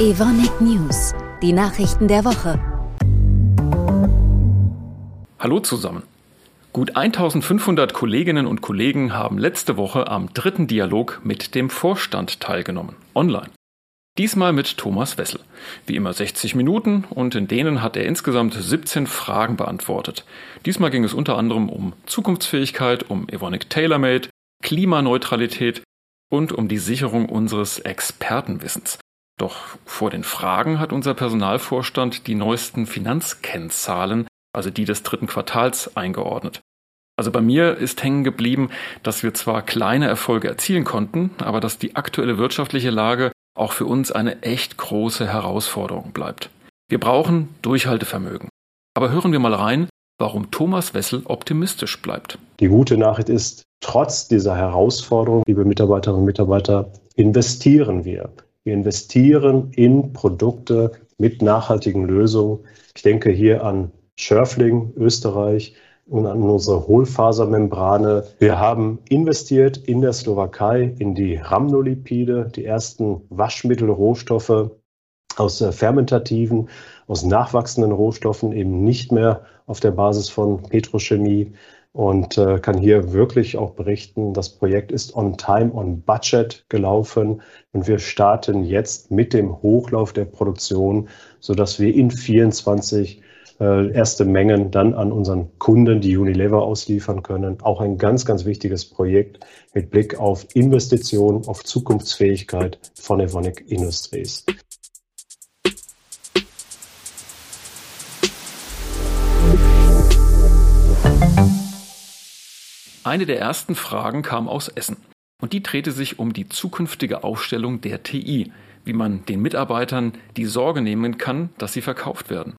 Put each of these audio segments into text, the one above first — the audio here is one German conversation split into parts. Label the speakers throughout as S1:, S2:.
S1: Evonik News, die Nachrichten der Woche.
S2: Hallo zusammen. Gut 1500 Kolleginnen und Kollegen haben letzte Woche am dritten Dialog mit dem Vorstand teilgenommen, online. Diesmal mit Thomas Wessel. Wie immer 60 Minuten und in denen hat er insgesamt 17 Fragen beantwortet. Diesmal ging es unter anderem um Zukunftsfähigkeit, um Evonik TaylorMade, Klimaneutralität und um die Sicherung unseres Expertenwissens. Doch vor den Fragen hat unser Personalvorstand die neuesten Finanzkennzahlen, also die des dritten Quartals, eingeordnet. Also bei mir ist hängen geblieben, dass wir zwar kleine Erfolge erzielen konnten, aber dass die aktuelle wirtschaftliche Lage auch für uns eine echt große Herausforderung bleibt. Wir brauchen Durchhaltevermögen. Aber hören wir mal rein, warum Thomas Wessel optimistisch bleibt.
S3: Die gute Nachricht ist, trotz dieser Herausforderung, liebe Mitarbeiterinnen und Mitarbeiter, investieren wir. Wir investieren in Produkte mit nachhaltigen Lösungen. Ich denke hier an Schörfling, Österreich und an unsere Hohlfasermembrane. Wir haben investiert in der Slowakei in die Rhamnolipide, die ersten Waschmittelrohstoffe aus fermentativen, aus nachwachsenden Rohstoffen, eben nicht mehr auf der Basis von Petrochemie und äh, kann hier wirklich auch berichten, das Projekt ist on time, on budget gelaufen und wir starten jetzt mit dem Hochlauf der Produktion, sodass wir in 24 äh, erste Mengen dann an unseren Kunden, die Unilever, ausliefern können. Auch ein ganz, ganz wichtiges Projekt mit Blick auf Investitionen, auf Zukunftsfähigkeit von Evonik Industries.
S2: Eine der ersten Fragen kam aus Essen. Und die drehte sich um die zukünftige Aufstellung der TI, wie man den Mitarbeitern die Sorge nehmen kann, dass sie verkauft werden.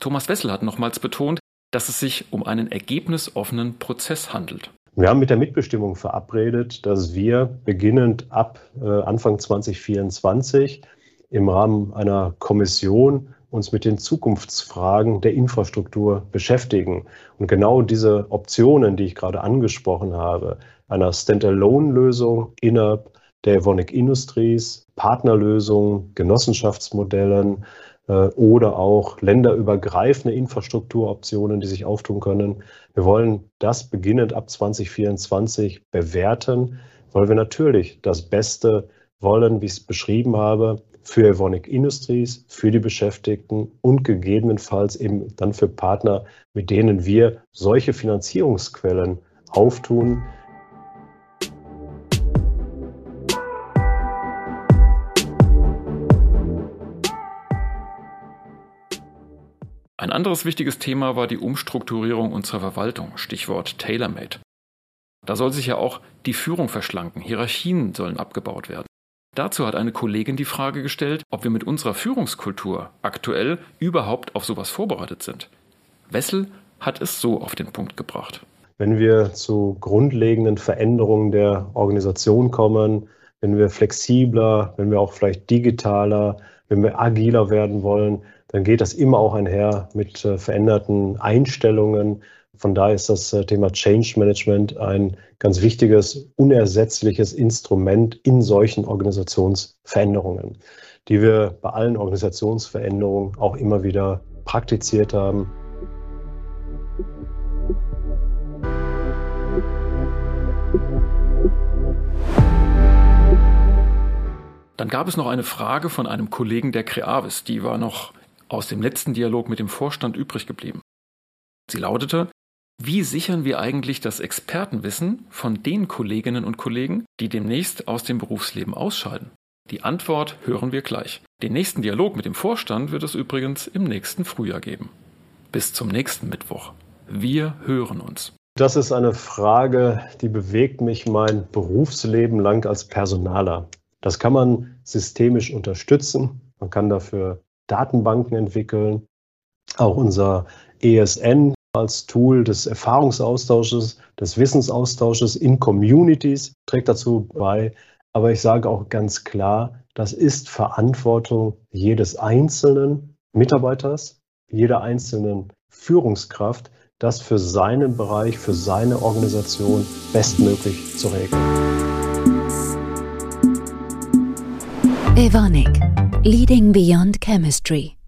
S2: Thomas Wessel hat nochmals betont, dass es sich um einen ergebnisoffenen Prozess handelt.
S3: Wir haben mit der Mitbestimmung verabredet, dass wir beginnend ab äh, Anfang 2024 im Rahmen einer Kommission uns mit den Zukunftsfragen der Infrastruktur beschäftigen. Und genau diese Optionen, die ich gerade angesprochen habe, einer Standalone-Lösung innerhalb der Evonik Industries, Partnerlösungen, Genossenschaftsmodellen äh, oder auch länderübergreifende Infrastrukturoptionen, die sich auftun können. Wir wollen das beginnend ab 2024 bewerten, weil wir natürlich das Beste wollen, wie ich es beschrieben habe, für Evonik Industries, für die Beschäftigten und gegebenenfalls eben dann für Partner, mit denen wir solche Finanzierungsquellen auftun.
S2: Ein anderes wichtiges Thema war die Umstrukturierung unserer Verwaltung, Stichwort TaylorMade. Da soll sich ja auch die Führung verschlanken, Hierarchien sollen abgebaut werden. Dazu hat eine Kollegin die Frage gestellt, ob wir mit unserer Führungskultur aktuell überhaupt auf sowas vorbereitet sind. Wessel hat es so auf den Punkt gebracht.
S3: Wenn wir zu grundlegenden Veränderungen der Organisation kommen, wenn wir flexibler, wenn wir auch vielleicht digitaler, wenn wir agiler werden wollen, dann geht das immer auch einher mit äh, veränderten Einstellungen, von daher ist das äh, Thema Change Management ein ganz wichtiges, unersetzliches Instrument in solchen Organisationsveränderungen, die wir bei allen Organisationsveränderungen auch immer wieder praktiziert haben.
S2: Dann gab es noch eine Frage von einem Kollegen der Creavis, die war noch aus dem letzten Dialog mit dem Vorstand übrig geblieben. Sie lautete, wie sichern wir eigentlich das Expertenwissen von den Kolleginnen und Kollegen, die demnächst aus dem Berufsleben ausscheiden? Die Antwort hören wir gleich. Den nächsten Dialog mit dem Vorstand wird es übrigens im nächsten Frühjahr geben. Bis zum nächsten Mittwoch. Wir hören uns.
S3: Das ist eine Frage, die bewegt mich mein Berufsleben lang als Personaler. Das kann man systemisch unterstützen. Man kann dafür Datenbanken entwickeln. Auch unser ESN als Tool des Erfahrungsaustausches, des Wissensaustausches in Communities trägt dazu bei. Aber ich sage auch ganz klar, das ist Verantwortung jedes einzelnen Mitarbeiters, jeder einzelnen Führungskraft, das für seinen Bereich, für seine Organisation bestmöglich zu regeln.
S1: Evonik Leading Beyond Chemistry